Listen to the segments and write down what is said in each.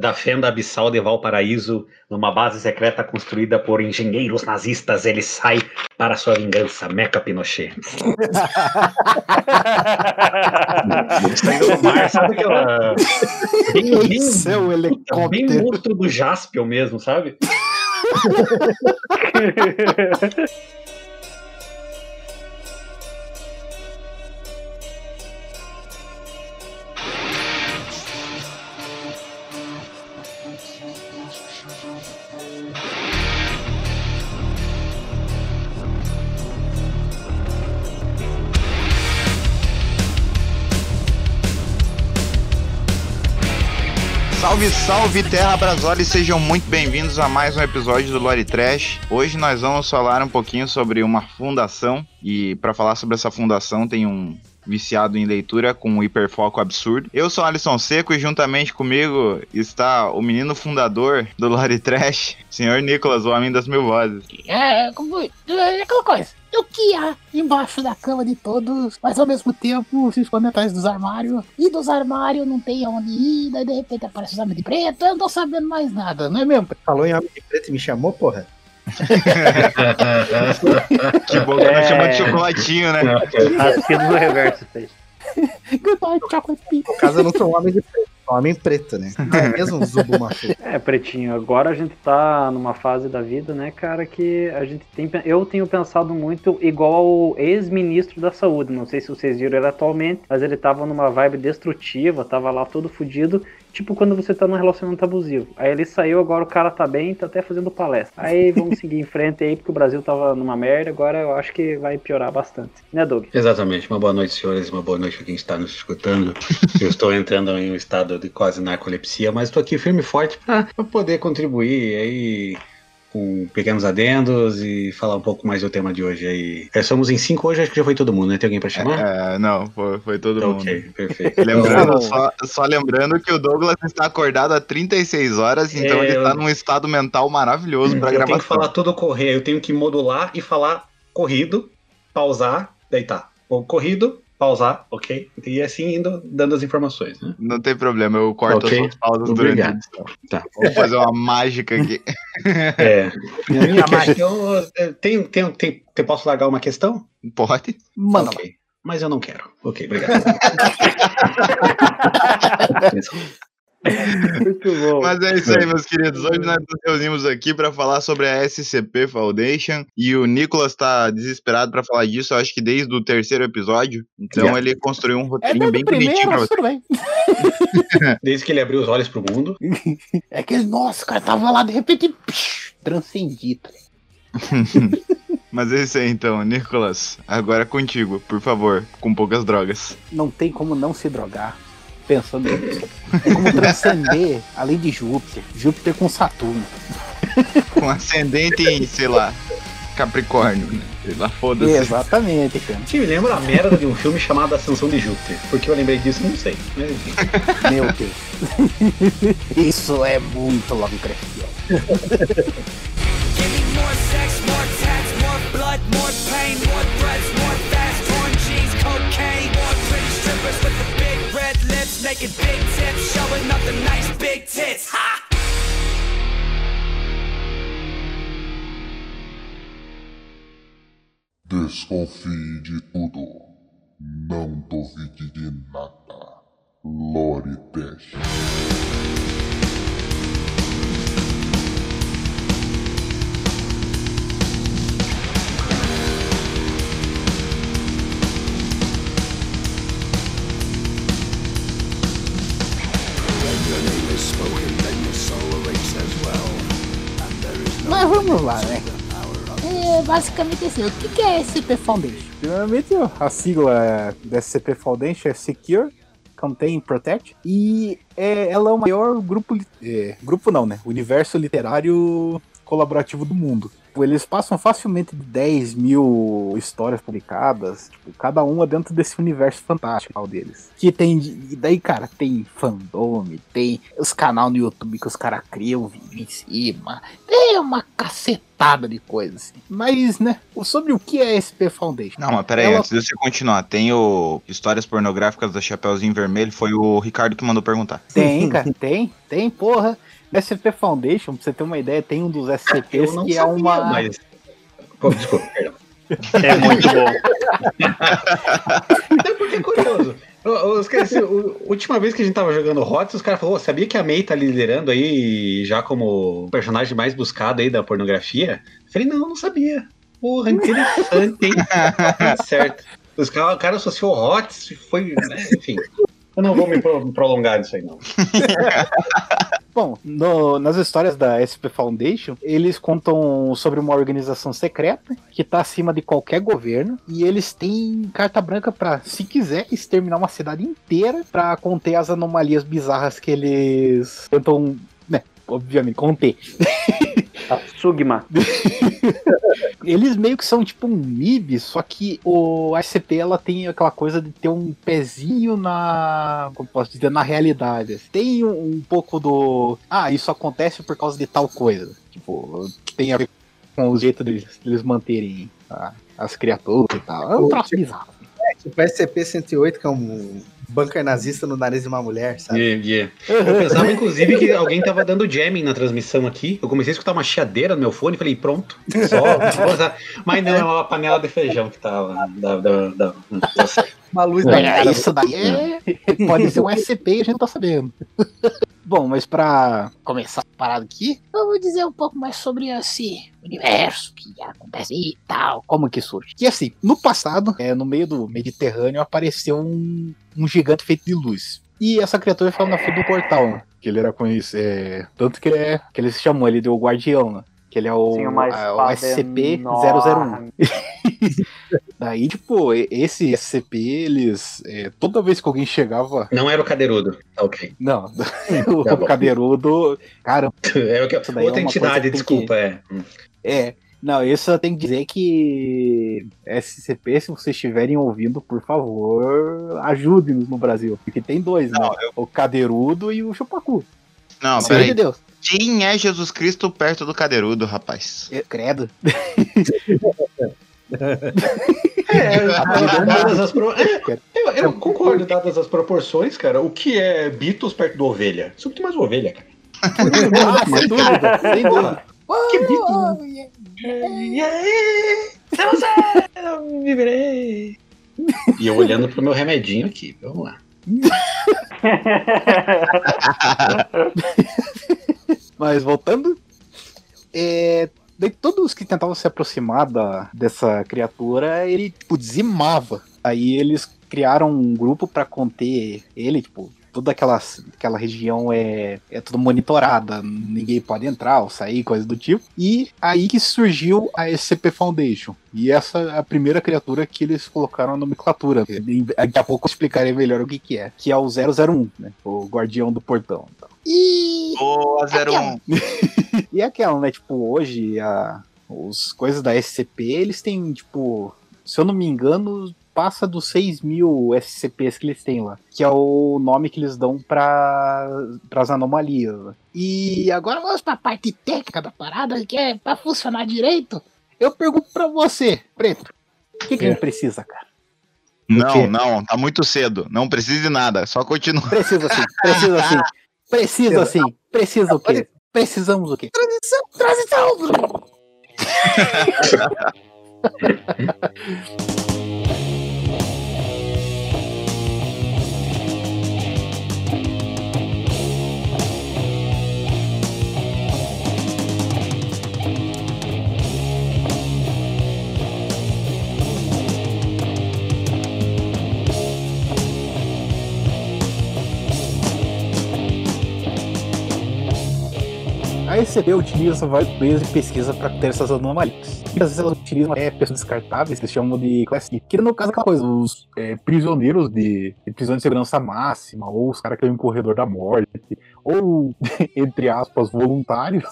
da fenda abissal de Valparaíso, numa base secreta construída por engenheiros nazistas, ele sai para sua vingança, Meca Pinochet. Saindo do mar, sabe aquela. Bem, bem, Esse é bem monstro do Jaspion mesmo, sabe? Salve, salve Terra Brasole, sejam muito bem-vindos a mais um episódio do Lore Trash. Hoje nós vamos falar um pouquinho sobre uma fundação e para falar sobre essa fundação tem um viciado em leitura com um hiperfoco absurdo. Eu sou Alisson Seco e juntamente comigo está o menino fundador do Lore Trash, senhor Nicolas, o homem das mil vozes. É, como, é aquela coisa. O que há embaixo da cama de todos, mas ao mesmo tempo se esconde atrás dos armários. E dos armários não tem onde ir, daí de repente aparece os homens de preto, eu não tô sabendo mais nada, não é mesmo? Falou em homem de preto e me chamou, porra. Que bom que É. chamamos de chocolatinho, né? Assino no reverso, fez. Goodbye, chocolate people. No caso, eu não sou um homem de preto, homem preto, né? Não é mesmo Zubumafu? É, Pretinho, agora a gente tá numa fase da vida, né, cara, que a gente tem. Eu tenho pensado muito igual ao ex-ministro da saúde. Não sei se vocês viram ele atualmente, mas ele tava numa vibe destrutiva, tava lá todo fudido. Tipo quando você tá num relacionamento abusivo. Aí ele saiu, agora o cara tá bem, tá até fazendo palestra. Aí vamos seguir em frente aí, porque o Brasil tava numa merda, agora eu acho que vai piorar bastante. Né, Doug? Exatamente. Uma boa noite, senhores. Uma boa noite para quem está nos escutando. Eu estou entrando em um estado de quase narcolepsia, mas estou aqui firme e forte para poder contribuir aí com pequenos adendos e falar um pouco mais do tema de hoje aí. É, somos em cinco hoje, acho que já foi todo mundo, né? Tem alguém para chamar? É, não, foi, foi todo mundo. ok, perfeito. Lembrando, Então- só, só lembrando que o Douglas está acordado há 36 horas, então É, ele está eu- num estado mental maravilhoso para eu tenho que falar tudo correr, eu tenho que modular e falar corrido, pausar, deitar. Ou corrido, pausar, ok? E assim indo, dando as informações, né? Não tem problema, eu corto Ok. as suas pausas Obrigado. durante a edição. Tá. Vou fazer uma mágica aqui. É. Eu, tenho, tenho, tenho, eu posso largar uma questão? Pode? Mano, Ok. Mas eu não quero. Ok, obrigado. Muito bom. Mas é isso aí, meus queridos. Hoje nós nos reunimos aqui para falar sobre a SCP Foundation e o Nicolas tá desesperado para falar disso, eu acho que desde o terceiro episódio. Então Yeah. ele construiu um É roteirinho desde bem o bonitinho pra você. Desde que ele abriu os olhos pro mundo. É que, nossa, o cara tava lá, de repente, psh, transcendita. Mas é isso aí então, Nicolas. Agora é contigo, por favor, com poucas drogas. Não tem como não se drogar pensando nisso. É como transcender além de Júpiter. Júpiter com Saturno. Com ascendente em, sei lá, Capricórnio, né? Sei lá, foda-se. Exatamente, cara. Te me lembra a merda de um filme chamado Ascensão de Júpiter. Porque eu lembrei disso, não sei. Mas enfim. Meu Deus. Isso é muito Lovecraftiano. Give me more sex, more tats, more blood, more pain, more threats, more fast, torn jeans, cocaine, more pretty strippers with the making big tips, showing up the nice big tits. Ha! Desconfie de tudo. Não duvide de nada. Lore Dash. Mas vamos lá, né? É basicamente assim, o que é SCP Foundation? Primeiramente, a sigla da SCP Foundation é Secure, Contain, Protect, e é, ela é o maior grupo, é, grupo não, né? Universo literário colaborativo do mundo. Tipo, eles passam facilmente de 10 mil histórias publicadas, tipo, cada uma dentro desse universo fantástico deles. Que tem. E daí, cara, tem fandom, tem os canal no YouTube que os caras criam vídeo em cima. Tem uma cacetada de coisas. assim. Mas, né, sobre o que é SP Foundation? Não, mas peraí, Ela- antes de você continuar, tem o Histórias Pornográficas da Chapeuzinho Vermelho, foi o Ricardo que mandou perguntar. Tem, cara, tem, tem, porra. SP Foundation, pra você ter uma ideia, tem um dos SCPs Eu não que é sabia, uma. mas... Pô, desculpa, perdão. É muito bom. Até porque é curioso. Os caras, assim, o- última vez que a gente tava jogando HOTS, os caras falaram, "Ô, sabia que a May tá liderando aí já como o personagem mais buscado aí da pornografia? Eu falei, não, não sabia. Porra, interessante, hein? Tá certo. Os caras, o cara associou HOTS, foi, né, enfim. Eu não vou me pro- prolongar nisso aí, não. Bom, no- nas histórias da SP Foundation, eles contam sobre uma organização secreta que tá acima de qualquer governo e eles têm carta branca pra, se quiser, exterminar uma cidade inteira pra conter as anomalias bizarras que eles tentam, obviamente, conter. A Sugma. Eles meio que são tipo um MIB, só que o SCP ela tem aquela coisa de ter um pezinho na. Como posso dizer, na realidade. Tem um, um pouco do. Ah, isso acontece por causa de tal coisa. Tipo, que tem a ver com o jeito deles, deles manterem a- as criaturas e tal. É um troço bizarro. Tipo SCP-108, que é um bunker nazista no nariz de uma mulher, sabe? Yeah, yeah. Eu pensava, inclusive, que alguém tava dando jamming na transmissão aqui. Eu comecei a escutar uma chiadeira no meu fone e falei, pronto, só. Mas não, é uma panela de feijão que tá lá. Da, da, da, tá. Uma luz na É, cara. isso daí é, pode ser um SCP e a gente não tá sabendo. Bom, mas pra começar a parada aqui, eu vou dizer um pouco mais sobre esse universo que acontece e tal, como que surge. Que assim, no passado, é, no meio do Mediterrâneo, apareceu um, um gigante feito de luz. E essa criatura ficava na frente do portal, né? Que ele era conhecido. É, tanto que ele, é, que eles chamam ele de o Guardião, né? Que ele é o, a- o espada SCP-001. enorme. Daí, tipo, esse SCP, eles. é, toda vez que alguém chegava. Não era o cadeirudo. Tá ok. Não, o Tá bom. cadeirudo. Cara, É o que- é outra coisa entidade, que tem desculpa, é. é. Não, isso eu tenho que dizer que SCP, se vocês estiverem ouvindo, por favor, ajudem-nos no Brasil. Porque tem dois, né? O cadeirudo e o chupacu. Não, Pelo amor de peraí. Deus. Quem é Jesus Cristo perto do cadeirudo, rapaz? É, Credo. É, dadas as pro- é, eu, eu concordo, dadas as proporções, cara. O que é Beatles perto do ovelha? Isso é muito mais ovelha, cara. Ah, sem dúvida, sem dúvida. Que Beatles? E aí? Eu viverei. E eu olhando pro meu remedinho aqui, vamos lá. Mas voltando, é, todos que tentavam se aproximar da, dessa criatura, ele tipo, dizimava. Aí eles criaram um grupo pra conter ele, tipo, toda aquela, aquela região é, é tudo monitorada, ninguém pode entrar ou sair, coisa do tipo. E aí que surgiu a SCP Foundation. E essa é a primeira criatura que eles colocaram a nomenclatura. Daqui a pouco eu explicarei melhor o que, que é. Que é o 001, né? O guardião do portão. Então. E Ô, 01. e é aquela, né? Tipo, hoje a, os coisas da SCP, eles têm, tipo, se eu não me engano, passa dos 6 mil SCPs que eles têm lá. Que é o nome que eles dão para as anomalias. E agora vamos pra parte técnica da parada, que é pra funcionar direito. Eu pergunto pra você, Preto, o que, que a gente precisa, cara? Não, não, tá muito cedo. Não precisa de nada, só continua. Precisa sim, precisa sim. Precisa sim. Precisa o quê? Precisamos o quê? Transição! Transição! A ECB utiliza vários meios de pesquisa para ter essas anomalias. Muitas vezes elas utilizam é, pessoas descartáveis, que eles chamam de classe I, que no caso é aquela coisa, os é, prisioneiros de, de prisão de segurança máxima, ou os caras que estão em corredor da morte, ou, entre aspas, voluntários.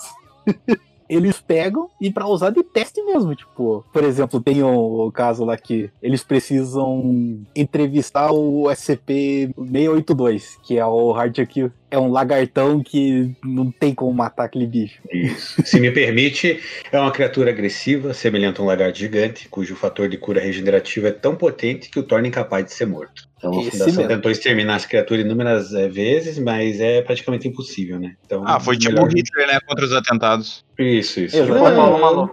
eles pegam e pra usar de teste mesmo, tipo, por exemplo, tem o, caso lá que eles precisam entrevistar o SCP-682, que é o Hard Kill. É um lagartão que não tem como matar aquele bicho. Isso. Se me permite, é uma criatura agressiva, semelhante a um lagarto gigante, cujo fator de cura regenerativa é tão potente que o torna incapaz de ser morto. Então a Esse Fundação mesmo. tentou exterminar essa criatura inúmeras eh, vezes, mas é praticamente impossível, né? Então, Ah, foi tipo o Hitler, né? Contra os atentados. Isso, isso. É, Paulo Maluf.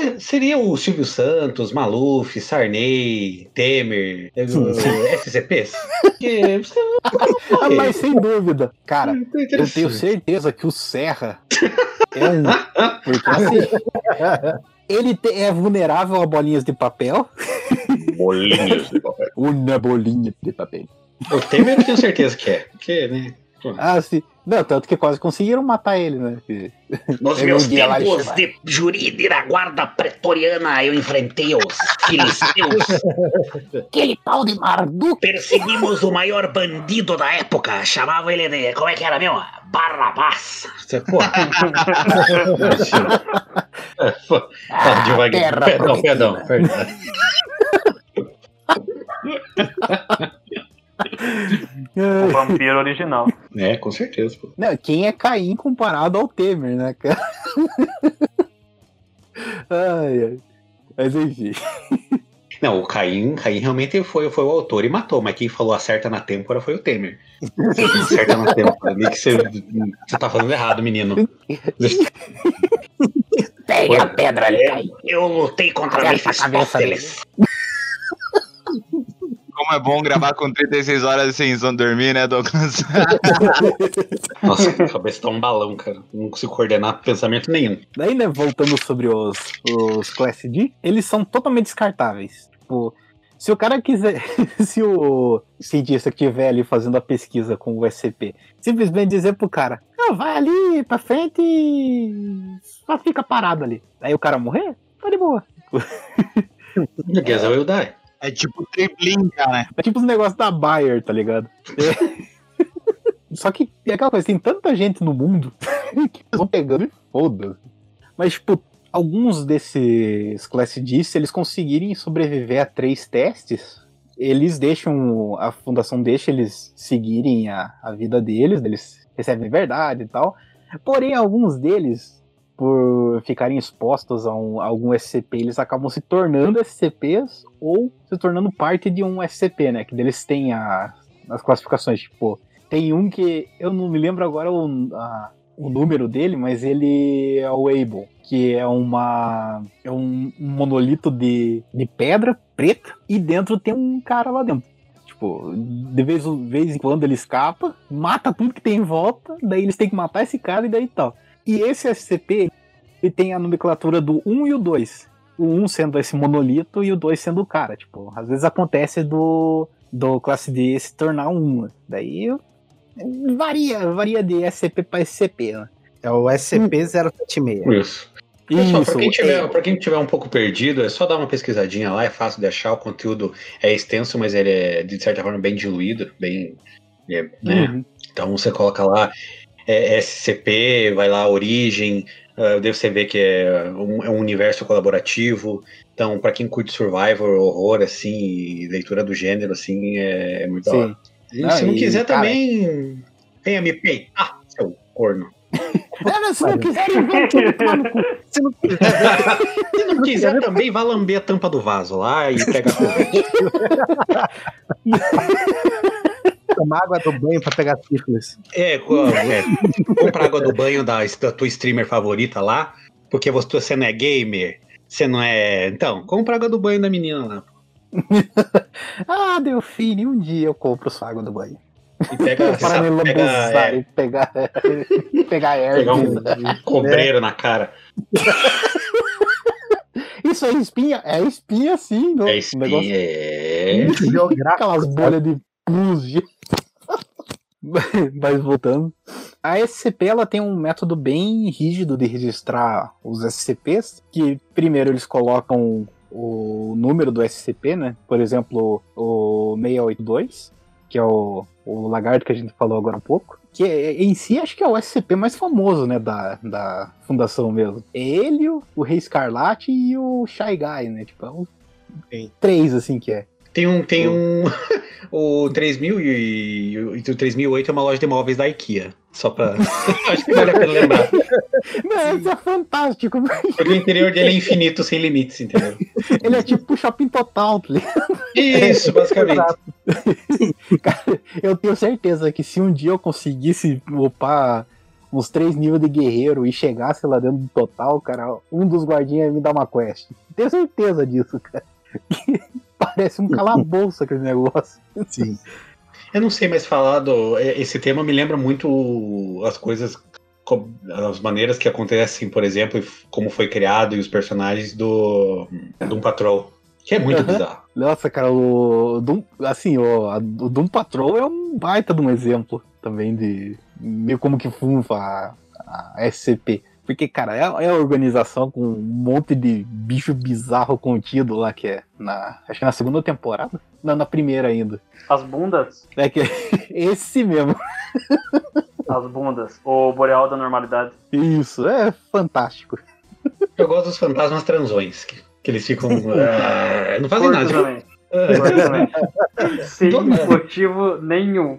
é, seria o Silvio Santos, Maluf, Sarney, Temer, é, SCPs? Que, você- Ah, mas sem dúvida. Cara, é eu tenho certeza que o Serra é um. Porque assim. Ele é vulnerável a bolinhas de papel. Bolinhos de papel. Uma bolinha de papel. O Temer eu tenho certeza que é. Porque, né? Ah, sim. Não, tanto que quase conseguiram matar ele, né? Nos Eu meus tempos de jurídico da guarda pretoriana, eu enfrentei os filisteus. Aquele tal de Marduk. Perseguimos o maior bandido da época. Chamava ele de. Como é que era mesmo? Barrabás. Você, pô. É, pô. Fala devagar. terra Perdão, perdão, perdão. O vampiro original. É, com certeza, pô. Não, quem é Caim comparado ao Temer, né, cara? ai, ai. Mas enfim. Não, o Caim, Caim realmente foi, foi o autor e matou, mas quem falou acerta na têmpora foi o Temer. acerta na têmpora. Que você, você tá fazendo errado, menino. Pega a pedra ali, Caim. Eu lutei contra a cabeça Mefistófeles. Como é bom gravar com 36 horas sem dormir, né, Douglas? Nossa, a cabeça tá um balão, cara. Não consigo coordenar pensamento nenhum. Daí, né, voltando sobre os, os Class D, eles são totalmente descartáveis. Tipo, se o cara quiser, se o cientista que estiver ali fazendo a pesquisa com o SCP, simplesmente dizer pro cara, não, vai ali pra frente e só fica parado ali. Aí o cara morrer, tá de boa. Guess I will die. É tipo triplinha, né? É tipo os negócios da Bayer, tá ligado? É. Só que é aquela coisa, tem tanta gente no mundo que vão pegando e foda. Mas, tipo, alguns desses Class D, se eles conseguirem sobreviver a três testes, eles deixam, a fundação deixa eles seguirem a, a vida deles, eles recebem verdade e tal. Porém, alguns deles, por ficarem expostos a, um- a algum SCP, eles acabam se tornando SCPs ou se tornando parte de um SCP, né? Que deles têm a- as classificações, tipo, tem um que eu não me lembro agora o, a- o número dele, mas ele é o Able, que é uma é um, monolito de, de pedra preta e dentro tem um cara lá dentro. Tipo, de vez, vez em quando ele escapa, mata tudo que tem em volta, daí eles têm que matar esse cara e daí tal. E esse SCP, ele tem a nomenclatura do 1 e o 2. O 1 sendo esse monolito e o 2 sendo o cara. Tipo, às vezes acontece do, do classe D se tornar um. Daí varia, varia de SCP para SCP, né? É o SCP-076. Isso. Pessoal, Isso, pra quem, tiver, é. pra quem tiver um pouco perdido, é só dar uma pesquisadinha lá, é fácil de achar, o conteúdo é extenso, mas ele é, de certa forma, bem diluído, bem. é, né? Uhum. Então você coloca lá é, SCP, vai lá, origem, uh, daí você vê que é um, é um universo colaborativo. Então, pra quem curte Survivor, horror, assim, e leitura do gênero, assim, é, é muito. Sim. E Ah, se não e, quiser cara- também, venha me peitar, ah, seu corno. Ah, se não cu. Se não quiser, Se não quiser também, vá lamber a tampa do vaso lá e pega a corrente. tomar água do banho pra pegar sífilis. É, co- é, compra água do banho da, da tua streamer favorita lá, porque você, você não é gamer, você não é. Então, compra água do banho da menina lá. Ah, Delfine, um dia eu compro sua água do banho. E pega, Para me pega, lambuzar é, e pegar, pegar pegar um cobreiro na cara. Isso é espinha? É espinha sim. não? É Um espinha. negócio- É. Aquelas bolhas de pus. Mas voltando. A SCP ela tem um método bem rígido de registrar os SCPs, que primeiro eles colocam o número do SCP, né? Por exemplo, o 682, que é o, o lagarto que a gente falou agora há pouco. que é- em si acho que é o SCP mais famoso, né, da, da fundação mesmo. É ele, o, Rei Escarlate e o Shy Guy, né, tipo, é o três, assim, que é. Tem um. Tem um o 3000 e, e o 3008 é uma loja de móveis da IKEA. Só pra. Acho que vale a pena lembrar. Não, isso é fantástico, Porque o interior dele é infinito, sem limites, entendeu? ele é tipo o Shopping Total, tá? Isso, basicamente. Cara, eu tenho certeza que se um dia eu conseguisse upar uns três níveis de guerreiro e chegasse lá dentro do total, cara, um dos guardinhas ia me dar uma quest. Tenho certeza disso, cara. Parece um calabouço aquele negócio. Sim. Eu não sei mais falar do. Esse tema me lembra muito as coisas. co- As maneiras que acontecem, por exemplo, como foi criado e os personagens do Doom Patrol. Que é muito Aham. bizarro. Nossa, cara, o Doom, assim, o, a- o Doom Patrol é um baita de um exemplo também de meio como que funfa a, a SCP. Porque, cara, é, é a organização com um monte de bicho bizarro contido lá, que é na. Acho que é na segunda temporada? Não, na primeira ainda. As bundas, É que esse mesmo. as bundas. O Boreal da Normalidade. Isso, é fantástico. Eu gosto dos fantasmas transões. Que, que eles ficam. ah, não fazem nada. também. Também. Sem motivo nenhum.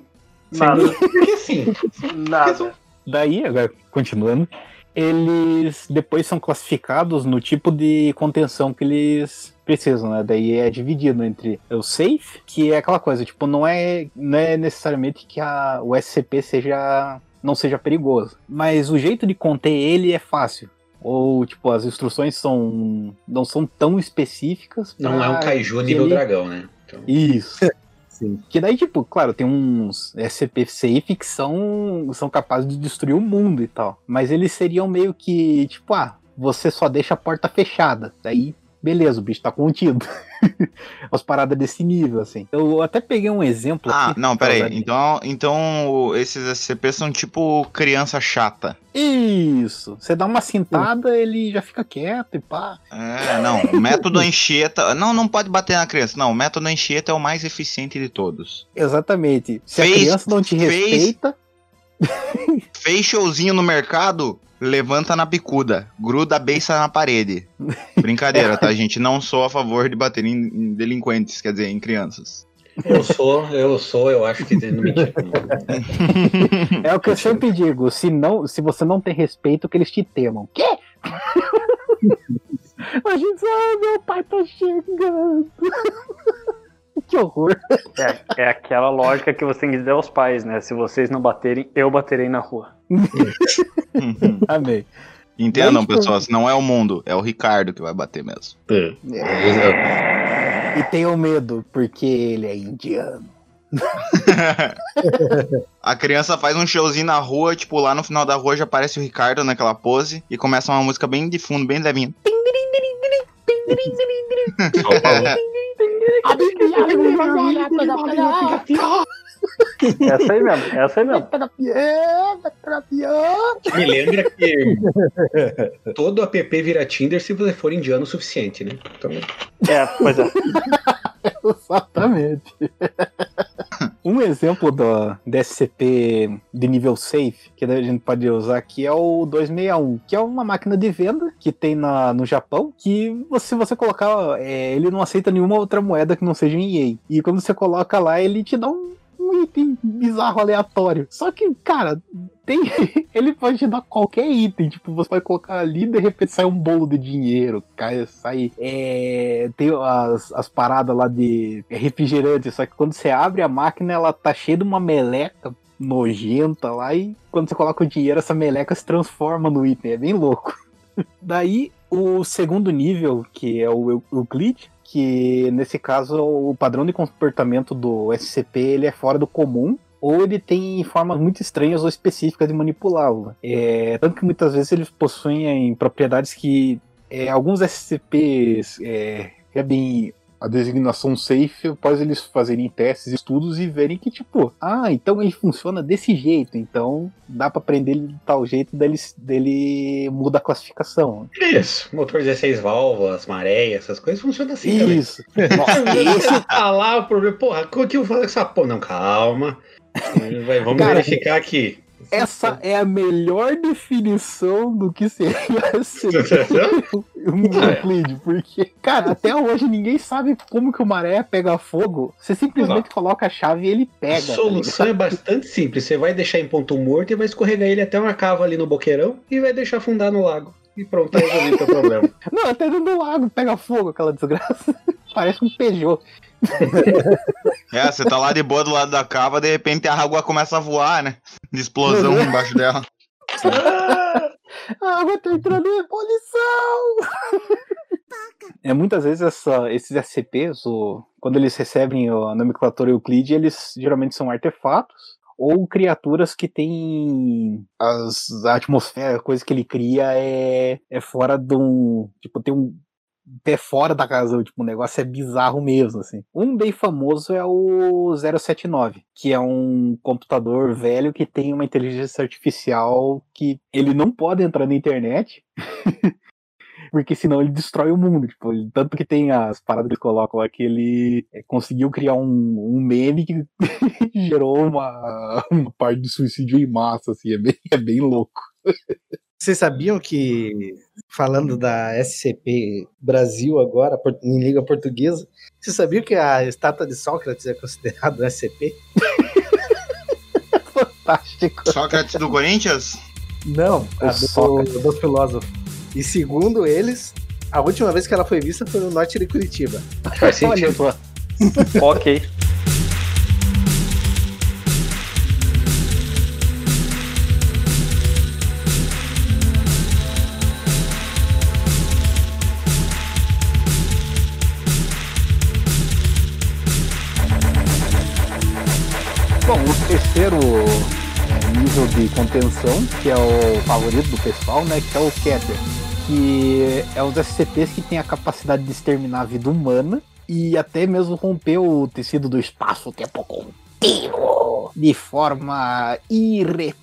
Sem Nada. Porque assim. Nada. Daí, agora, continuando, eles depois são classificados no tipo de contenção que eles precisam, né? Daí é dividido entre o safe, que é aquela coisa, tipo, não é, não é necessariamente que a, o SCP seja não seja perigoso, mas o jeito de conter ele é fácil. Ou, tipo, as instruções são não são tão específicas. Não é um kaiju nível ele- dragão, né? Então, Isso. Sim. Que daí, tipo, claro, tem uns SCP safe que são, são capazes de destruir o mundo e tal. Mas eles seriam meio que, tipo, ah, você só deixa a porta fechada. Daí, beleza, o bicho tá contido. As paradas desse nível, assim. Eu até peguei um exemplo Ah, aqui. não, peraí. Então, então esses SCP são tipo criança chata. Isso. Você dá uma cintada, ele já fica quieto e pá. É, não. O método Anchieta. Não, não pode bater na criança. Não, o método Anchieta é o mais eficiente de todos. Exatamente. Se Fez- a criança não te fez- respeita, Fez showzinho no mercado, levanta na bicuda, gruda a beiça na parede. Brincadeira, tá, gente? Não sou a favor de bater em, em delinquentes, quer dizer, em crianças. eu sou, eu sou, eu acho que. Não, mentira. é o que eu sempre digo. Se, não, se você não tem respeito, que eles te temam. Quê? A gente sabe, ah, meu pai tá chegando. que horror. É, é aquela lógica que você tem que dizer aos pais, né? Se vocês não baterem, eu baterei na rua. Amei. Entendam, Daí, tipo, pessoas, não é o mundo, é o Ricardo que vai bater mesmo. E tenham medo, porque ele é indiano. A criança faz um showzinho na rua, tipo, lá no final da rua já aparece o Ricardo naquela pose e começa uma música bem de fundo, bem levinha. Essa aí mesmo, essa aí mesmo. Me lembra que todo app vira Tinder se você for indiano o suficiente, né? Então, É, pois é. Exatamente. Um exemplo do, do SCP de nível safe que a gente pode usar aqui é o 261, que é uma máquina de venda que tem na, no Japão, que se você colocar, é, ele não aceita nenhuma outra moeda que não seja em EA. E quando você coloca lá, ele te dá um, um item bizarro aleatório. Só que, cara, tem, ele pode te dar qualquer item. Tipo, você vai colocar ali e de repente sai um bolo de dinheiro, cai, sai. É, tem as, as paradas lá de refrigerante, só que quando você abre a máquina, ela tá cheia de uma meleca nojenta lá e quando você coloca o dinheiro, essa meleca se transforma no item. É bem louco. Daí, o segundo nível, que é o Eu- Euclid, que nesse caso o padrão de comportamento do SCP ele é fora do comum, ou ele tem formas muito estranhas ou específicas de manipulá-lo. É, tanto que muitas vezes eles possuem propriedades que é, alguns SCPs é, recebem a designação safe após eles fazerem testes, estudos e verem que, tipo, ah, então ele funciona desse jeito, então dá pra prender ele de tal jeito, daí ele, dele muda a classificação. isso. Motor 16 válvulas, maré, essas coisas funcionam assim também. Isso. Nossa, Esse tá lá o problema. Porra, o que eu falo com essa porra? Não, calma. Vamos Cara, verificar aqui. Essa é a melhor definição do que seria SCP um Euclide, porque, cara, até hoje ninguém sabe como que o maré pega fogo. Você simplesmente coloca a chave e ele A pega. tá solução é bastante simples. Você vai deixar em ponto morto e vai escorregar ele até uma cava ali no boqueirão e vai deixar afundar no lago. E pronto, tá resolvido o problema. Não, até dentro do lago pega fogo aquela desgraça. Parece um Peugeot. É, você tá lá de boa do lado da cava, de repente a água começa a voar, né? De explosão embaixo dela. A água tá entrando em ebulição! É, muitas vezes essa- esses SCPs, o- quando eles recebem a nomenclatura Euclide, eles geralmente são artefatos ou criaturas que têm as, a atmosfera, a coisa que ele cria é, é fora de um. Tipo, tem um pé fora da casa, tipo, o negócio é bizarro mesmo, assim. Um bem famoso é o 079, que é um computador velho que tem uma inteligência artificial que ele não pode entrar na internet, porque senão ele destrói o mundo, tipo, ele- tanto que tem as paradas que colocam lá que ele é, conseguiu criar um, um meme que gerou uma, uma parte de suicídio em massa, assim, é bem, é bem louco. Vocês sabiam que, falando da SCP Brasil agora, em língua portuguesa, vocês sabiam que a estátua de Sócrates é considerada um SCP? Fantástico. Sócrates do Corinthians? Não, a O do, Sócrates. do filósofo. E segundo eles, a última vez que ela foi vista foi no norte de Curitiba. Faz sentido. ok. Contenção, que é o favorito do pessoal, né, que é o Keter, que é os SCPs que tem a capacidade de exterminar a vida humana e até mesmo romper o tecido do espaço-tempo contínuo de forma irreparável.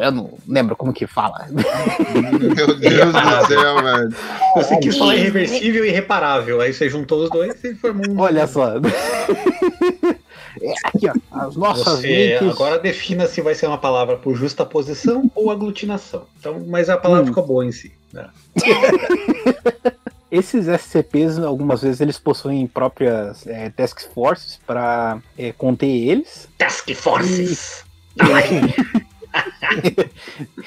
Eu não lembro como que fala. Meu Deus do céu, velho. Você quis falar irreversível e irreparável. Aí você juntou os dois e formou um. Olha só. É, aqui, ó, as nossas Você mentes... agora defina se vai ser uma palavra por justaposição ou aglutinação. Então, mas a palavra Hum. ficou boa em si. né? Esses SCPs, algumas vezes, eles possuem próprias é, task forces para conter eles. Task Forces.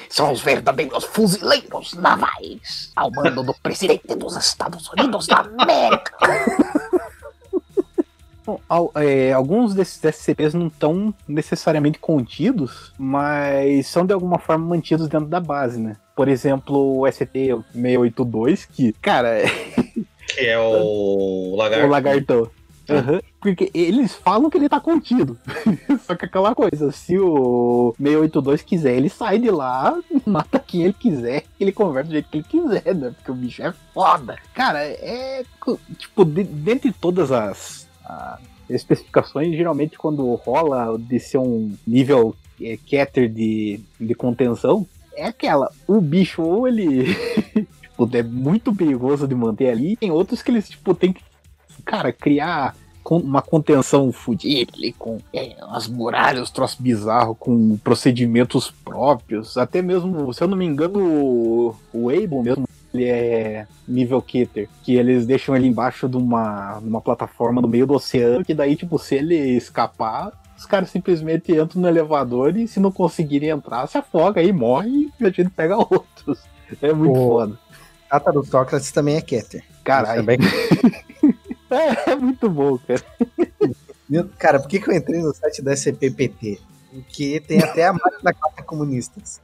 São os verdadeiros fuzileiros navais ao mando do presidente dos Estados Unidos da América. É, alguns desses SCPs não estão necessariamente contidos, mas são de alguma forma mantidos dentro da base, né? Por exemplo, o SCP-682, que, cara, Que é o o lagarto. lagartão. Aham, Porque eles falam que ele tá contido. Só que aquela coisa, se o 682 quiser, ele sai de lá, mata quem ele quiser, ele conversa do jeito que ele quiser, né? Porque o bicho é foda. Cara, é. Tipo, de- dentre todas as, as especificações, geralmente quando rola de ser um nível é, Keter de, de contenção, é aquela. O bicho, ou ele. tipo, é muito perigoso de manter ali, tem outros que eles, tipo, tem que cara, criar uma contenção fudida com é, umas muralhas, uns troços bizarros, com procedimentos próprios. Até mesmo, se eu não me engano, o, o Able mesmo, ele é nível Keter, que eles deixam ele embaixo de uma, de uma plataforma no meio do oceano, que daí, tipo, se ele escapar, os caras simplesmente entram no elevador e se não conseguirem entrar, se afoga aí, morre e a gente pega outros. É muito Pô. foda. A data do Sócrates também é Keter. Caralho. Também. É, é muito bom, cara. Meu- Cara, por que, que eu entrei no site da SCPPT? Porque tem até a marca da classe comunistas.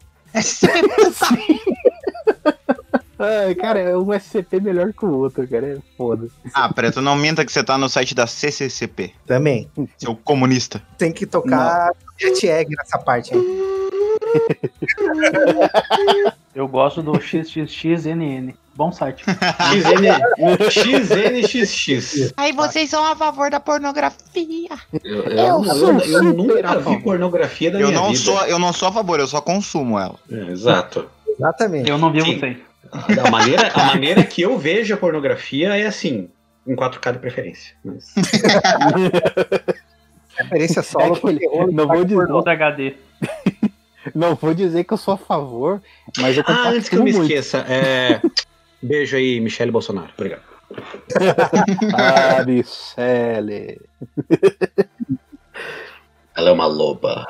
Ai, cara, é um SCP melhor que o outro, cara. É foda. Ah, Preto, não minta que você tá no site da CCCP, Também. seu comunista. Tem que tocar Jet Egg nessa parte aí. Eu gosto do XXXNN. Bom site. XN, XNXX. Aí vocês são a favor da pornografia. Eu, eu, Eu sou eu nunca vi pornografia da Eu minha não, vida. sou, eu não sou a favor, eu só consumo ela. É, exato. Exatamente. Eu não vivo Sim. sem. A maneira, a maneira que eu vejo a pornografia é assim, em 4K de preferência. Mas- Referência solo É rola não vou dizer, Todo HD. Não vou dizer que eu sou a favor, mas eu Ah, antes que eu me muito. esqueça, é... beijo aí, Michele Bolsonaro. Obrigado. Ah, Michele. Ela é uma loba.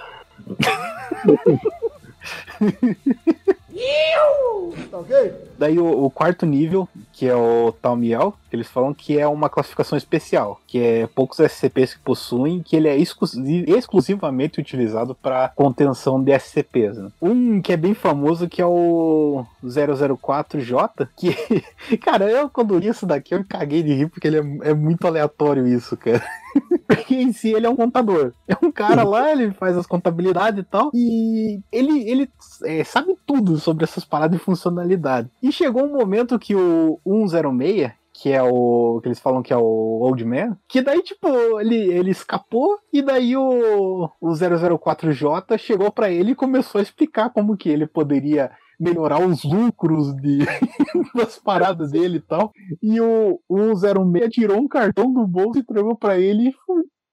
Daí o, o quarto nível, que é o Talmiel, eles falam que é uma classificação especial, que é poucos SCPs que possuem, que ele é exclusi- exclusivamente utilizado para contenção de SCPs. né? Um que é bem famoso que é o 004J, que, cara, eu quando li isso daqui eu caguei de rir porque ele é, é muito aleatório isso, cara. Porque em si ele é um contador. É um cara lá, ele faz as contabilidades e tal. E ele, ele é, sabe tudo sobre essas paradas de funcionalidade. E chegou um momento que o 106, que é o. que eles falam que é o Old Man, que daí, tipo, ele, ele escapou e daí o, o 004J chegou pra ele e começou a explicar como que ele poderia melhorar os lucros de, das paradas dele e tal. E o, o 06 tirou um cartão do bolso e entregou pra ele e,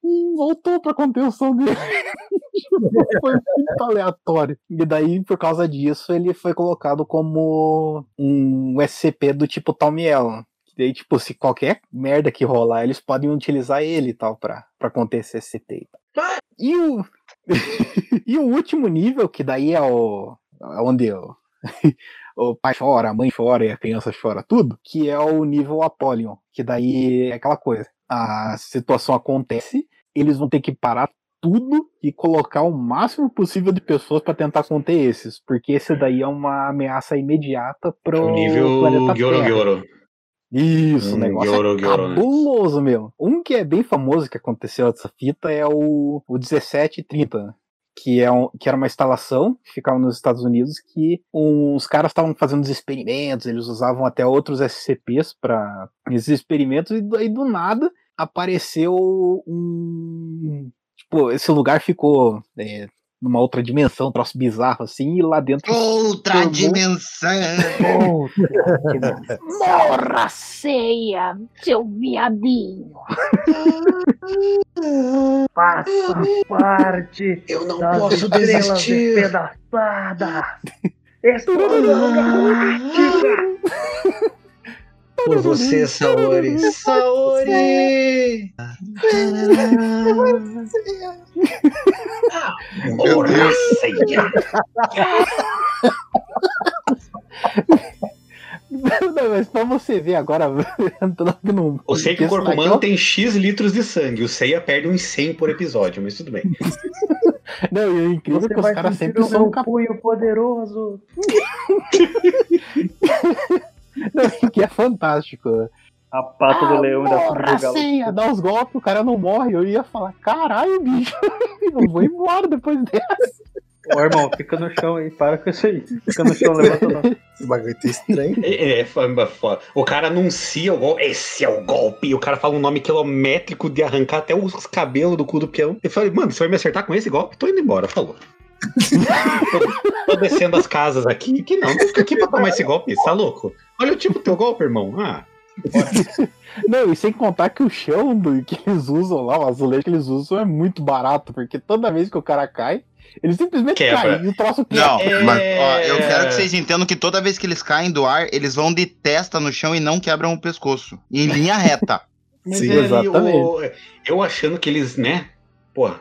e voltou pra contenção dele. foi muito aleatório. E daí, por causa disso, ele foi colocado como um SCP do tipo Talmiel. Daí, tipo, se qualquer merda que rolar, eles podem utilizar ele e tal pra, pra conter esse SCP e. E o, e o último nível, que daí é o. onde o, o pai chora, a mãe chora e a criança chora tudo, que é o nível Apollyon, que daí é aquela coisa. A situação acontece, eles vão ter que parar tudo e colocar o máximo possível de pessoas para tentar conter esses, porque esse daí é uma ameaça imediata pro O nível planeta Gyoro Terra. Gyoro. Isso, o Hum, negócio Gyoro, é né? cabuloso mesmo. Um que é bem famoso que aconteceu essa fita é o, o 1730, né? que, é um, que era uma instalação que ficava nos Estados Unidos que uns caras estavam fazendo os experimentos, eles usavam até outros SCPs para esses experimentos e daí do nada apareceu um tipo, esse lugar ficou é, numa outra dimensão, um troço bizarro assim, e lá dentro Outra dimensão. Morra, ceia, seu viadinho. Faça parte Eu não das posso desistir. Explosão galáctica. Por você, Saori. Saori! Morra, ceia. Não, mas pra você ver agora, no. Eu sei que o corpo humano tem X litros de sangue. O Seiya perde uns 100 por episódio, mas tudo bem. Não, e o incrível é Você que os caras sempre são capazes. punho poderoso. Que é fantástico. A pata do leão da Porra, Fuga senha, dá os golpes, o cara não morre. Eu ia falar, caralho, bicho, eu vou embora depois dessa. Ô, irmão, fica no chão aí, para com isso aí. Fica no chão, levanta não. Esse bagulho tá estranho. É, é, foda, foda. O cara anuncia o golpe. Esse é o golpe. E o cara fala um nome quilométrico de arrancar até os cabelos do cu do peão. Eu falei, mano, você vai me acertar com esse golpe? Tô indo embora, falou. tô, tô descendo as casas aqui. Que não, não fica aqui pra tomar esse golpe, tá louco? Olha o tipo do teu golpe, irmão. Ah, Não, e sem contar que o chão do, que eles usam lá, o azulejo que eles usam é muito barato, porque toda vez que o cara cai, ele simplesmente Quebra. cai e o troço Não, quebra. mas ó, eu quero que vocês entendam que toda vez que eles caem do ar, eles vão de testa no chão e não quebram o pescoço. Em linha reta. Mas Sim, é exatamente. o- eu achando que eles, né? Pô,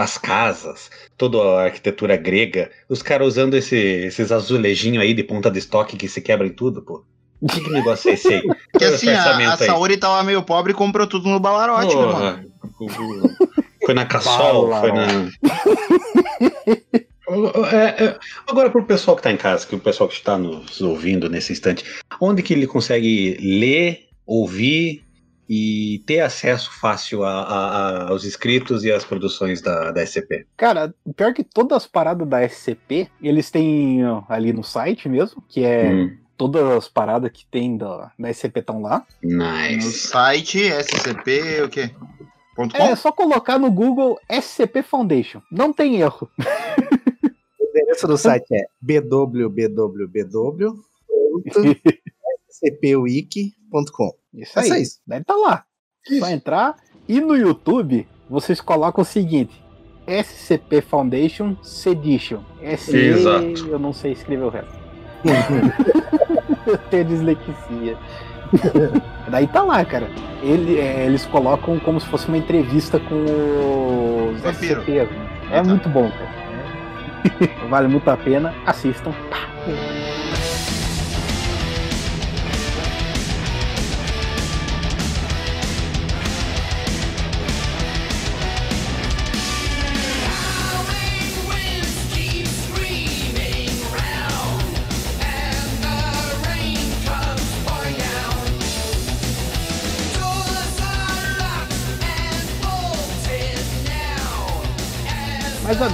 as casas, toda a arquitetura grega, os caras usando esse- esses azulejinhos aí de ponta de estoque que se quebra em tudo, pô. Que, que negócio é esse aí? Porque é o assim, a, a pensamento aí? Saori tava meio pobre e comprou tudo no Balarote, meu mano. Porra. Foi na Cassol, foi na. É, é, agora, pro pessoal que tá em casa, que o pessoal que está nos ouvindo nesse instante, onde que ele consegue ler, ouvir e ter acesso fácil a- a- a- aos escritos e às produções da, da SCP? Cara, pior que todas as paradas da SCP, eles têm ali no site mesmo, que é Hum, todas as paradas que tem da, da SCP estão lá. No nice. site, SCP, o quê? Ponto É com? só colocar no Google SCP Foundation. Não tem erro. O endereço do site é www.scpwiki.com. Isso É aí. só isso. Deve estar lá. Só entrar. E no YouTube, vocês colocam o seguinte: SCP Foundation Sedition. SE, Exato. eu não sei escrever o resto. eu tenho dislexia. Daí tá lá, cara. Ele, é, eles colocam como se fosse uma entrevista com Vampiro. SCP. né? É muito bom, cara. Vale muito a pena. Assistam.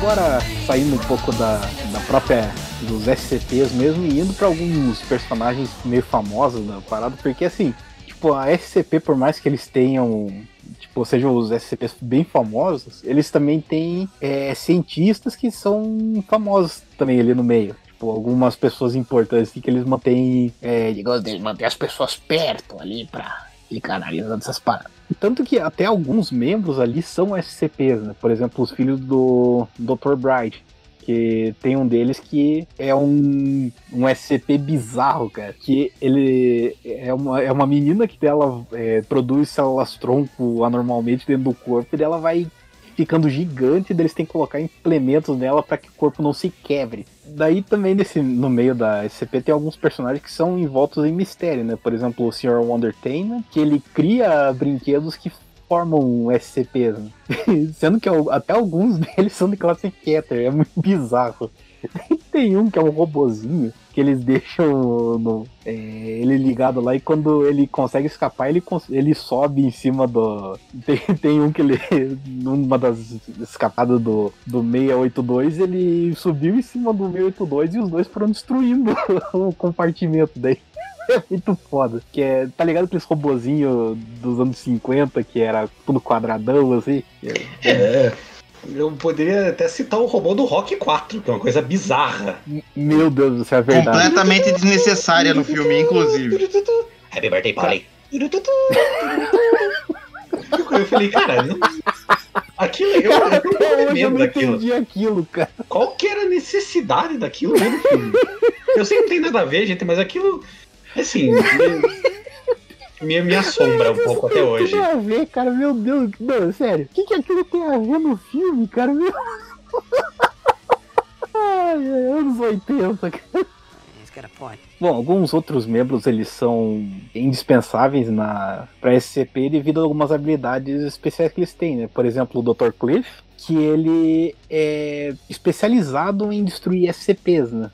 Agora, saindo um pouco da, da própria dos SCPs mesmo e indo pra alguns personagens meio famosos da parada, porque assim, tipo, a SCP, por mais que eles tenham, tipo, sejam os SCPs bem famosos, eles também têm é, cientistas que são famosos também ali no meio. Tipo, algumas pessoas importantes que eles mantêm, é, Digamos, de manter as pessoas perto ali pra ficar analisando essas paradas. Tanto que até alguns membros ali são SCPs, né? Por exemplo, os filhos do Dr. Bright. Que tem um deles que é um, um SCP bizarro, cara. Que ele é uma, é uma menina que dela é, produz células tronco anormalmente dentro do corpo e dela vai ficando gigante, eles têm que colocar implementos nela para que o corpo não se quebre. Daí também nesse, no meio da SCP tem alguns personagens que são envoltos em mistério, né? Por exemplo, o Sr. Wondertainment, que ele cria brinquedos que formam SCPs, né? sendo que até alguns deles são de classe Keter, é muito bizarro. Tem um que é um robozinho que eles deixam no- é, ele ligado lá e quando ele consegue escapar, ele, ele sobe em cima do. Tem, tem um que ele, numa das escapadas do, do 682, ele subiu em cima do 682 e os dois foram destruindo o compartimento daí. É muito foda. Que é, tá ligado aqueles robozinhos dos anos 50 que era tudo quadradão assim? É. Eu poderia até citar o robô do Rock 4, que é uma coisa bizarra. Meu Deus do céu, é verdade. Completamente desnecessária no filme, inclusive. Happy birthday, Polly. Eu falei, cara, não... aquilo eu, eu hoje eu medo não daquilo. entendi aquilo, cara. Qual que era a necessidade daquilo no filme? Eu sei que não tem nada a ver, gente, mas aquilo, assim, me, me, assombra um pouco até O que hoje. tem a ver, cara? Meu Deus. Não, sério. O que, que aquilo tem a ver no filme, cara? Meu... Ai, ai, anos 80, cara. Bom, alguns outros membros eles são indispensáveis na para SCP devido a algumas habilidades especiais que eles têm, né? Por exemplo, o Dr. Cliff, que ele é especializado em destruir SCPs, né?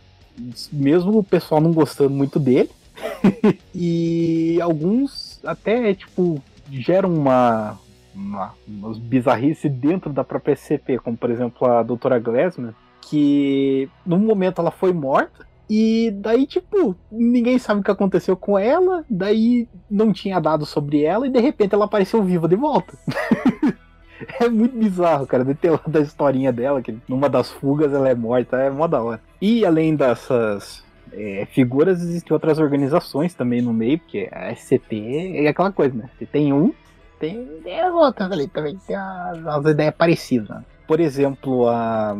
Mesmo o pessoal não gostando muito dele. e alguns até, tipo, geram uma, uma umas bizarrice dentro da própria SCP, como por exemplo a Doutora Glassman, que num momento ela foi morta e daí, tipo, ninguém sabe o que aconteceu com ela, daí não tinha dado sobre ela e de repente ela apareceu viva de volta. é muito bizarro, cara, ter lá da historinha dela, que numa das fugas ela é morta, é mó da hora. E além dessas é, figuras, existem outras organizações também no meio, porque a SCP é aquela coisa, né? Você tem um, tem, as outras ali também, tem as, as ideias parecidas. né? Por exemplo, a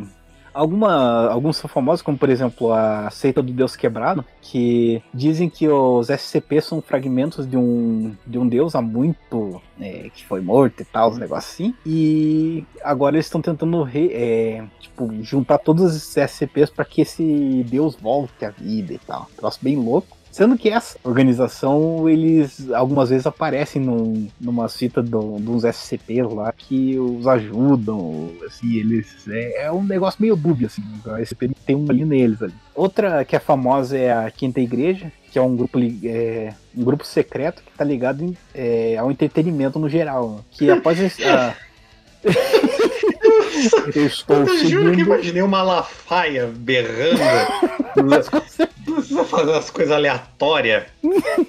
alguma, alguns são famosos, como por exemplo a seita do Deus Quebrado, que dizem que os SCP são fragmentos de um, de um deus há muito é, que foi morto e tal, uns negócios assim. E agora eles estão tentando re- é, tipo, juntar todos esses SCPs para que esse deus volte à vida e tal. Um troço bem louco. Sendo que essa organização, eles algumas vezes aparecem num, numa cita de uns SCPs lá que os ajudam, assim, eles... É, é um negócio meio dúbio, assim, a SCP tem um ali neles ali. Outra que é famosa é a Quinta Igreja, que é um grupo, é, um grupo secreto que tá ligado em- é, ao entretenimento no geral, que após a... Eu estou Eu juro que seguindo... imaginei uma Malafaia berrando. Precisa fazer umas coisas aleatórias.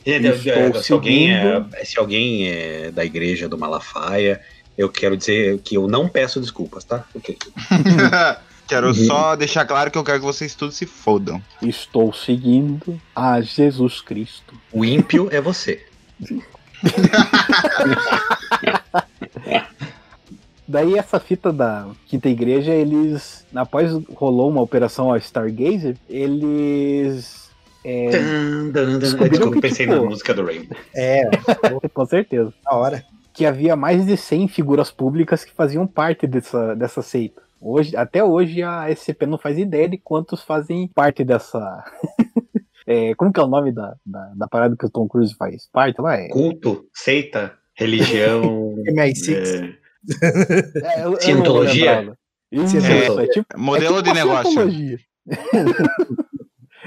Eu- se, alguém é, seguindo. se alguém é da igreja do Malafaia, eu quero dizer que eu não peço desculpas, tá? Quero só deixar claro que eu quero que vocês todos se fodam. Estou seguindo a Jesus Cristo. o ímpio é você. Daí essa fita da Quinta Igreja, eles, após rolou uma operação ao Stargazer, eles é. Descobriram Desculpa, que, pensei tipo, na música do Rainbow. É, com certeza, da hora. que havia mais de 100 figuras públicas que faziam parte dessa, dessa seita. Hoje, até hoje a SCP não faz ideia de quantos fazem parte dessa. É, como que é o nome da, da, da parada que o Tom Cruise faz parte lá? É, Culto, seita, religião. MI6. é, é, eu- não Cientologia? Isso, É, é, tipo, Modelo é tipo de negócio.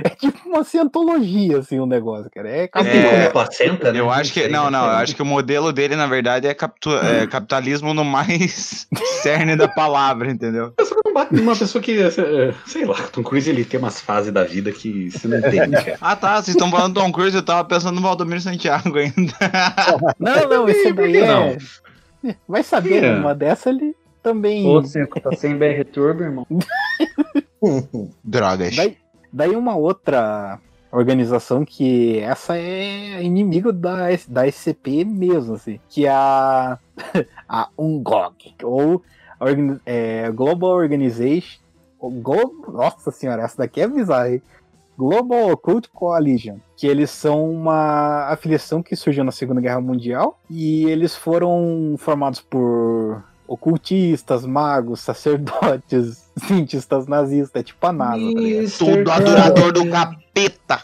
é tipo uma cientologia, assim, o negócio, cara. É Assim a placenta, né? Eu acho que. Não, não, eu acho que o modelo dele, na verdade, é, captu- é capitalismo no mais cerne da palavra, entendeu? Eu só não bate numa pessoa que, eh, sei lá, Tom Cruise ele tem umas fases da vida que você não entende, cara. Ah, tá. Vocês estão falando do Tom Cruise, eu tava pensando no Valdomiro Santiago ainda. Não, não, esse Por daí que é. Vai saber, É. numa dessa ele também. Ô, Seco, tá sem BR Turbo, irmão. Drogas. Daí, daí uma outra organização que essa é inimigo da, da SCP mesmo, assim, que é a, a UNGOG, ou a organi- é, Global Organization. Nossa senhora, essa daqui é bizarra, hein? Global Occult Coalition, que eles são uma afiliação que surgiu na Segunda Guerra Mundial e eles foram formados por ocultistas, magos, sacerdotes, cientistas nazistas, é tipo a NASA, tá ligado? Tudo adorador do capeta.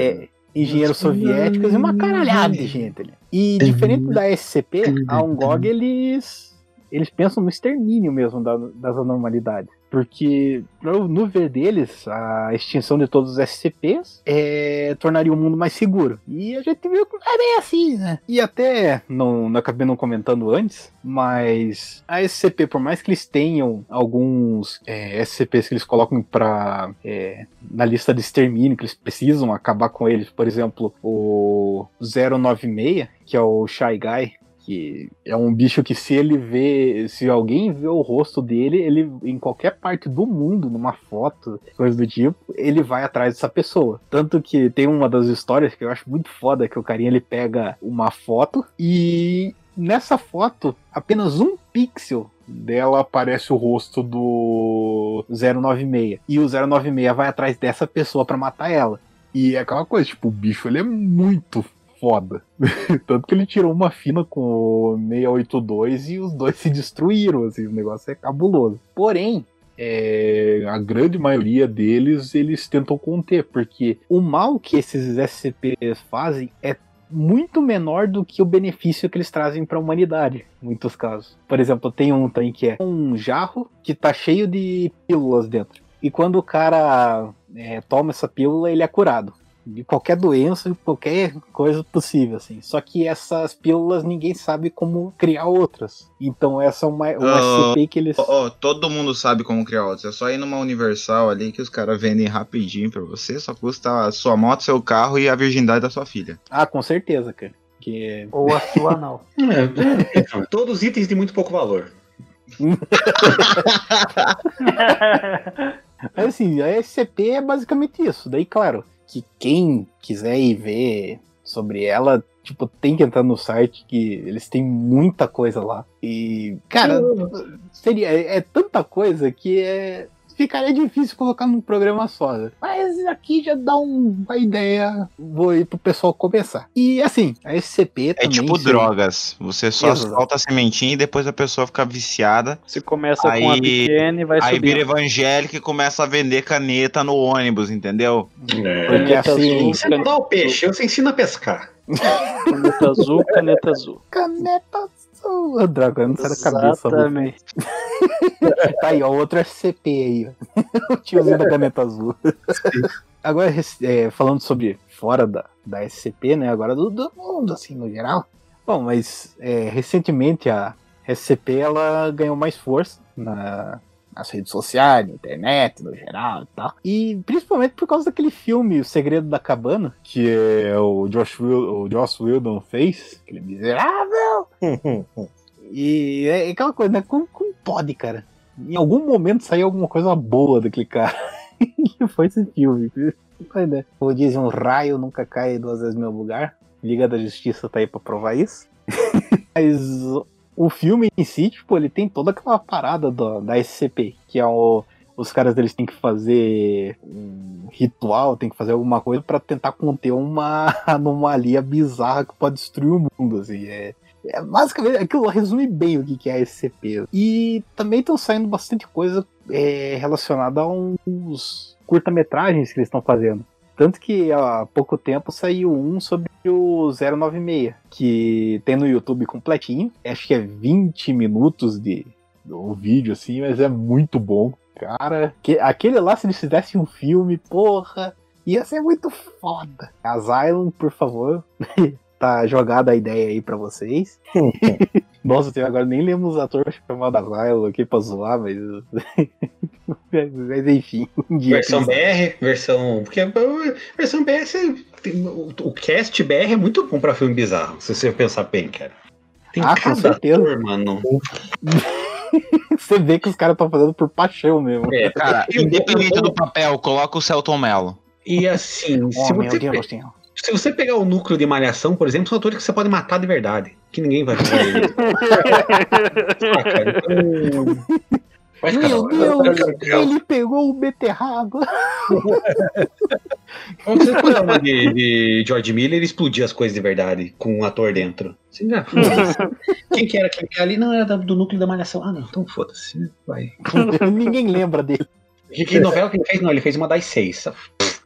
É, engenheiros soviéticos e uma caralhada de gente ali. E diferente da SCP, a UNGOG, eles, eles pensam no extermínio mesmo da- das anormalidades. Porque, no, ver deles, a extinção de todos os SCPs é, tornaria o mundo mais seguro. E a gente viu que é bem assim, né? E até, não, não acabei não comentando antes, mas a SCP, por mais que eles tenham alguns é, SCPs que eles colocam pra, é, na lista de extermínio, que eles precisam acabar com eles, por exemplo, o 096, que é o Shy Guy, que é um bicho que se ele vê, se alguém vê o rosto dele, ele em qualquer parte do mundo, numa foto, coisa do tipo, ele vai atrás dessa pessoa. Tanto que tem uma das histórias que eu acho muito foda, que o carinha ele pega uma foto e nessa foto, apenas um pixel dela aparece o rosto do 096. E o 096 vai atrás dessa pessoa pra matar ela. E é aquela coisa, tipo, o bicho ele é muito foda. Tanto que ele tirou uma fina com o 682 e os dois se destruíram, assim, o negócio é cabuloso. Porém, é, a grande maioria deles eles tentam conter, porque o mal que esses SCPs fazem é muito menor do que o benefício que eles trazem para a humanidade, em muitos casos. Por exemplo, tem um trem que é um jarro que tá cheio de pílulas dentro. E quando o cara é, toma essa pílula, ele é curado de qualquer doença, qualquer coisa possível, assim. Só que essas pílulas ninguém sabe como criar outras. Então essa é uma, uma SCP que eles. Ó, ó, todo mundo sabe como criar outros. É só ir numa Universal ali que os caras vendem rapidinho pra você. Só custa a sua moto, seu carro e a virgindade da sua filha. Ah, com certeza, cara. Que Ou a sua não. É, então, todos itens de muito pouco valor. Mas assim, a SCP é basicamente isso. Daí, claro, que quem quiser ir ver sobre ela, tipo, tem que entrar no site que eles têm muita coisa lá. E, cara, seria é, é tanta coisa que é ficaria difícil colocar num programa só. né? Mas aqui já dá um- uma ideia, vou ir pro pessoal começar. E assim, a SCP É também tipo se- drogas. Você só Exato. solta a sementinha e depois a pessoa fica viciada. Se começa com a Aí- pequena e vai Aí vira subindo. evangélico e começa a vender caneta no ônibus, entendeu? É. Porque Caneta assim, Você não dá o peixe, você ensina a pescar. Caneta azul, caneta azul. caneta azul. Droga, não sai da cabeça. Exatamente. Tá aí, ó, outro SCP aí, ó. o tiozinho da caneta azul. Agora, é, falando sobre fora da, da SCP, né? Agora do, do mundo, assim, no geral. Bom, mas é, recentemente a SCP ela ganhou mais força na, nas redes sociais, na internet, no geral e tal. E principalmente por causa daquele filme O Segredo da Cabana, que é o Josh, Wil- o Joss Whedon fez, aquele miserável. E é aquela coisa, né? Como, como pode, cara? Em algum momento saiu alguma coisa boa daquele cara. e foi esse filme. Né? Como dizem, um raio nunca cai duas vezes no meu lugar. Liga da Justiça tá aí pra provar isso. Mas o filme em si, tipo, ele tem toda aquela parada do- da SCP, que é o. Os caras eles têm que fazer um ritual, tem que fazer alguma coisa pra tentar conter uma anomalia bizarra que pode destruir o mundo, assim. É, é basicamente aquilo resume bem o que que é a SCP. E também estão saindo bastante coisa é, relacionada a uns curta-metragens que eles estão fazendo. Tanto que há pouco tempo saiu um sobre o 096, que tem no YouTube completinho. Acho que é 20 minutos de o vídeo, assim, mas é muito bom. Cara, que, aquele lá, se eles fizessem um filme, porra, ia ser muito foda. Asylum, por favor. tá jogada a ideia aí pra vocês. Nossa, eu agora nem lembro os atores chamados Asylum aqui pra zoar, mas. mas enfim. Versão. BR, versão. Porque a versão BR, o, cast BR é muito bom pra filme bizarro, se você pensar bem, cara. Tem Ah, com cada certeza. ator, mano. Você vê que os caras estão fazendo por paixão mesmo. É, Cara, independente do papel, coloca o Celton Mello. E assim, se, Oh, meu você, Deus, pe- se você pegar o núcleo de malhação, por exemplo, são atores que você pode matar de verdade. Que ninguém vai fazer isso. Ah, cara, então- Meu Deus, ele pegou o beterraba. Vamos fazer programa de, de George Miller e explodir as coisas de verdade com um ator dentro. Você já- Quem que era aquele cara ali? Não, era do núcleo da malhação. Ah, não, então foda-se. Vai. Ninguém lembra dele. Que, que novela que ele fez? Não, ele fez uma das seis.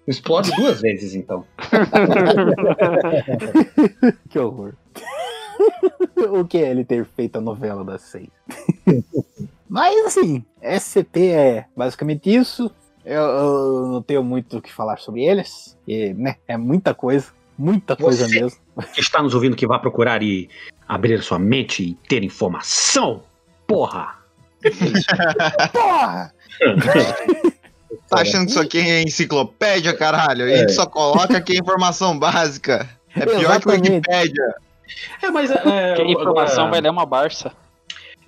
Explode duas vezes, então. Que horror. o que é ele ter feito a novela das seis? Mas assim, SCP é basicamente isso. Eu, eu não tenho muito o que falar sobre eles. E, né, é muita coisa. Muita coisa Você- mesmo. Que está nos ouvindo que vá procurar e abrir sua mente e ter informação. Porra! Porra! Tá achando que isso aqui é enciclopédia, caralho? A gente só coloca aqui a informação básica. É pior que o Exatamente. Wikipédia. É, mas é, Que informação agora- vai ler uma Barça.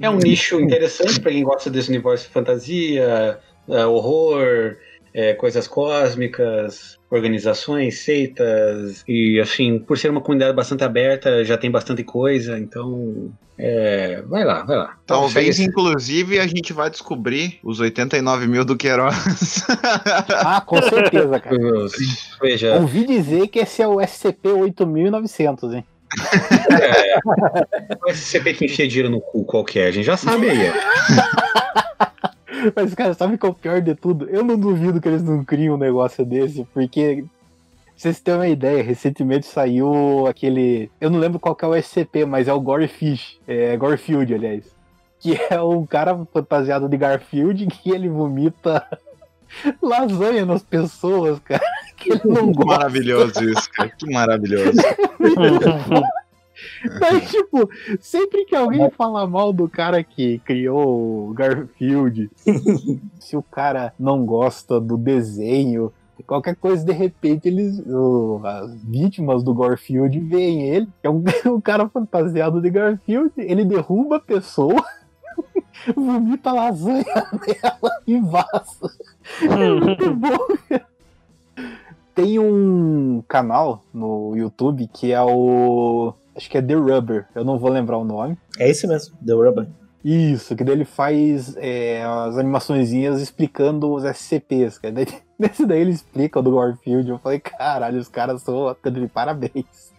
É um nicho interessante pra quem gosta desse universo de fantasia, é, horror, é, coisas cósmicas, organizações, seitas, e assim, por ser uma comunidade bastante aberta, já tem bastante coisa, então. é, vai lá, vai lá. Talvez, inclusive, a gente vai descobrir os 89 mil do Queiroz. Ah, com certeza, cara. Veja, Ouvi dizer que esse é o SCP-8900, hein? O SCP que enfia dinheiro no cu qualquer, a gente já sabe aí. Mas, cara, sabe qual é o pior de tudo? Eu não duvido que eles não criam um negócio desse, porque. Vocês terem uma ideia, recentemente saiu aquele. Eu não lembro qual é o SCP, mas é o Gorefish. É Gorefield, aliás. Que é um cara fantasiado de Garfield que ele vomita lasanha nas pessoas, cara. Que ele não Que gosta. maravilhoso isso, cara. Que maravilhoso. Mas, tipo, sempre que alguém fala mal do cara que criou o Garfield, se o cara não gosta do desenho, qualquer coisa, de repente, eles. o- as vítimas do Garfield veem ele, que é um, um cara fantasiado de Garfield, ele derruba a pessoa. Vomita lasanha nela e vaza. É muito bom. Tem um canal no YouTube que é o. Acho que é The Rubber, eu não vou lembrar o nome. É esse mesmo, The Rubber. Isso, que daí ele faz é, as animaçõezinhas explicando os SCPs. Cara. Daí, nesse daí ele explica o do Warfield. Eu falei, caralho, os caras são de parabéns.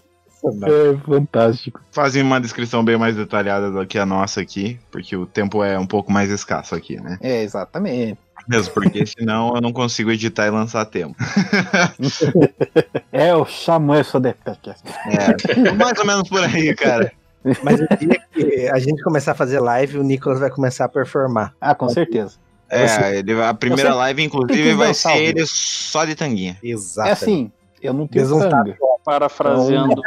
é fantástico. Fazem uma descrição bem mais detalhada do que a nossa aqui, porque o tempo é um pouco mais escasso aqui, né? É, exatamente. Mesmo porque senão eu não consigo editar e lançar a tempo. É o Xamã só de podcast. É, mais ou menos por aí, cara. Mas o dia que a gente começar a fazer live, o Nicolas vai começar a performar. Ah, com certeza. É, ele, a primeira live, inclusive, vai ser ele só de tanguinha. Exato. É assim, eu não tenho Desonrar. sangue. Parafraseando,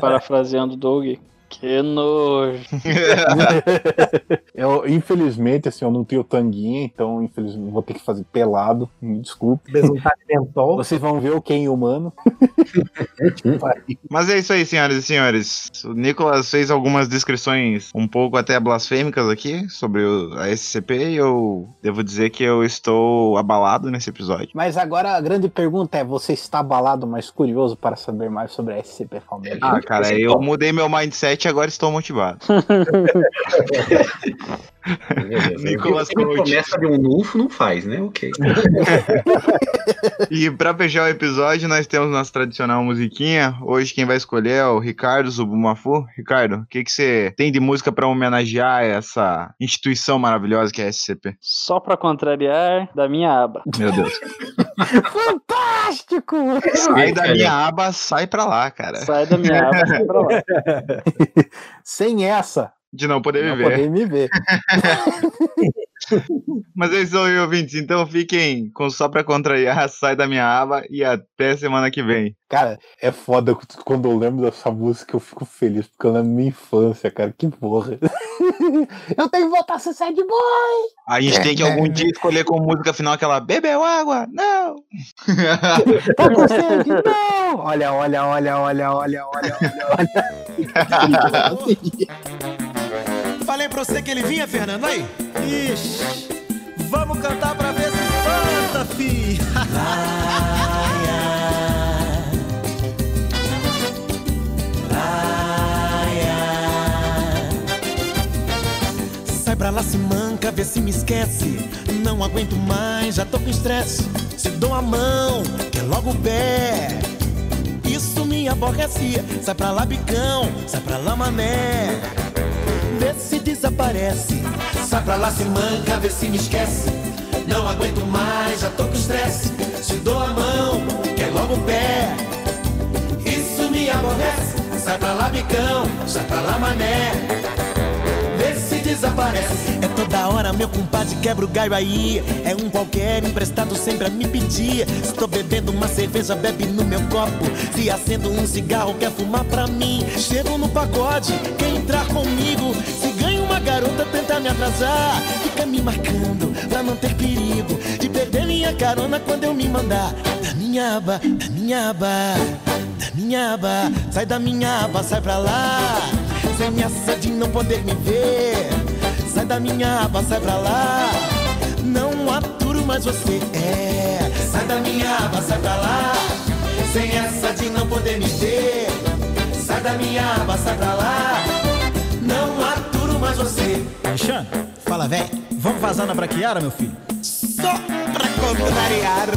parafraseando Doug. Que nojo. eu, infelizmente, assim, eu não tenho tanguinha, então infelizmente vou ter que fazer pelado. Me desculpe. Besuntar de mentol. Vocês vão ver o Ken humano. Mas é isso aí, senhoras e senhores. O Nicolas fez algumas descrições um pouco até blasfêmicas aqui sobre o- a SCP e eu devo dizer que eu estou abalado nesse episódio. Mas agora a grande pergunta é: você está abalado, mas curioso para saber mais sobre a SCP Foundation? Ah, cara, eu mudei meu mindset e agora estou motivado. Nicolas Coach. começa de um nufo não faz, né? Ok. E pra fechar o episódio, nós temos nossa tradicional musiquinha. Hoje quem vai escolher é o Ricardo Zubumafu. Ricardo, o que, que você tem de música pra homenagear essa instituição maravilhosa que é a SCP? Só pra contrariar, da minha aba. Meu Deus. Fantástico! Sai da minha aba, sai pra lá, cara. Sai da minha aba, sai pra lá. Sem essa, De não poder não viver. poder me ver. Mas é isso aí, ouvintes. Então fiquem com só pra contrariar, sai da minha aba e até semana que vem. Cara, é foda quando eu lembro dessa música, eu fico feliz, porque eu lembro da minha infância, cara. Que porra. eu tenho que voltar a ser sad boy! A gente tem que algum dia escolher como música final aquela Bebeu água? Não! Tá com sede? Não! Olha, olha, olha, olha, olha, olha, olha, olha. Falei pra você que ele vinha, Fernando, aí? Ixi, vamos cantar pra ver se espanta, fi. Sai pra lá, se manca, vê se me esquece. Não aguento mais, já tô com estresse. Se dou a mão, quer logo o pé. Isso me aborrece. Sai pra lá, bicão, sai pra lá, mané. Vê se desaparece. Sai pra lá, se manca, vê se me esquece. Não aguento mais, já tô com estresse. Se dou a mão, quer logo o pé. Isso me aborrece. Sai pra lá, bicão, sai pra lá, mané. Vê se desaparece. É toda hora, meu compadre quebra o galho aí. É um qualquer emprestado sempre a me pedir. Estou bebendo uma cerveja, bebe no meu copo. Se acendo um cigarro, quer fumar pra mim. Chego no pagode, quer entrar comigo. Garota, tenta me atrasar. Fica me marcando pra não ter perigo. De perder minha carona quando eu me mandar. Da minha aba, da minha aba, da minha aba. Sai da minha aba, sai pra lá. Sem essa de não poder me ver. Sai da minha aba, sai pra lá. Não aturo mais você. É, sai da minha aba, sai pra lá. Sem essa de não poder me ver. Sai da minha aba, sai pra lá. Mais você. Alexandre, fala, véi. Vamos vazar na braquiara, meu filho? Só pra contrariar.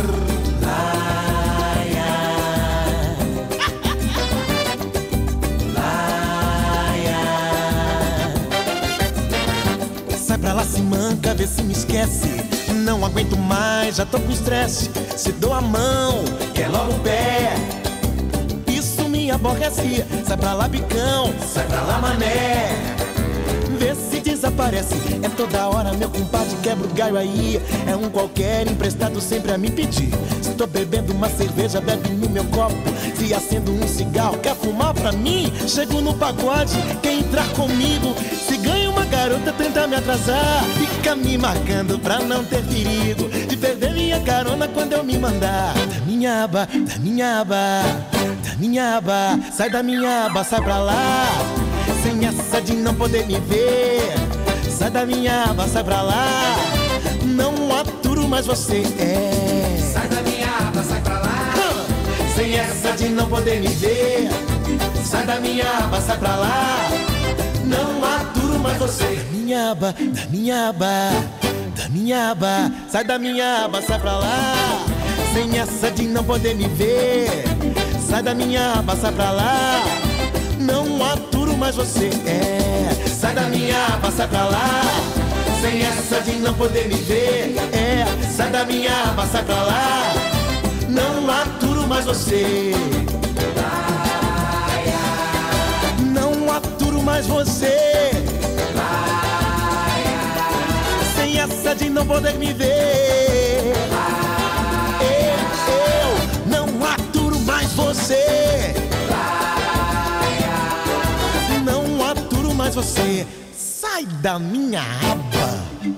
Sai pra lá, se manca, vê se me esquece. Não aguento mais, já tô com estresse. Se dou a mão, quer logo o pé. Isso me aborrece. Sai pra lá, bicão, sai pra lá, mané. Vê se desaparece. É toda hora, meu compadre quebra o galho aí. É um qualquer emprestado sempre a me pedir. Estou bebendo uma cerveja, bebe no meu copo. Se acendo um cigarro, quer fumar pra mim? Chego no pagode, quer entrar comigo? Se ganha uma garota, tenta me atrasar. Fica me marcando pra não ter perigo. De perder minha carona quando eu me mandar. Da minha aba, da minha aba, da minha aba. Sai da minha aba, sai pra lá. Sem essa de não poder me ver. Sai da minha aba, sai pra lá. Não aturo mais você. É. Sai da minha aba, sai pra lá. Sem essa de não poder me ver. Sai da minha aba, sai pra lá. Não aturo mais você. Da minha aba, da minha aba, da minha aba. Sai da minha aba, sai pra lá. Sem essa de não poder me ver. Sai da minha aba, sai pra lá. Mais você. É. Sai da minha aba, sai pra lá. Sem essa de não poder me ver. É. Sai da minha aba, sai pra lá. Não aturo mais você. Não aturo mais você. Sem essa de não poder me ver. Você. Sai da minha aba.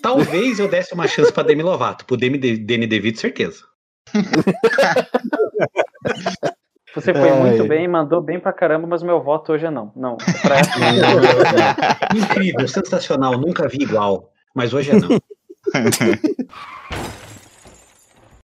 talvez eu desse uma chance pra Demi Lovato. Pro Demi De- Danny DeVito, certeza. Você foi Ai. muito bem, mandou bem pra caramba, mas meu voto hoje é não. Não. Pra essa, Incrível, sensacional, nunca vi igual. Mas hoje é não.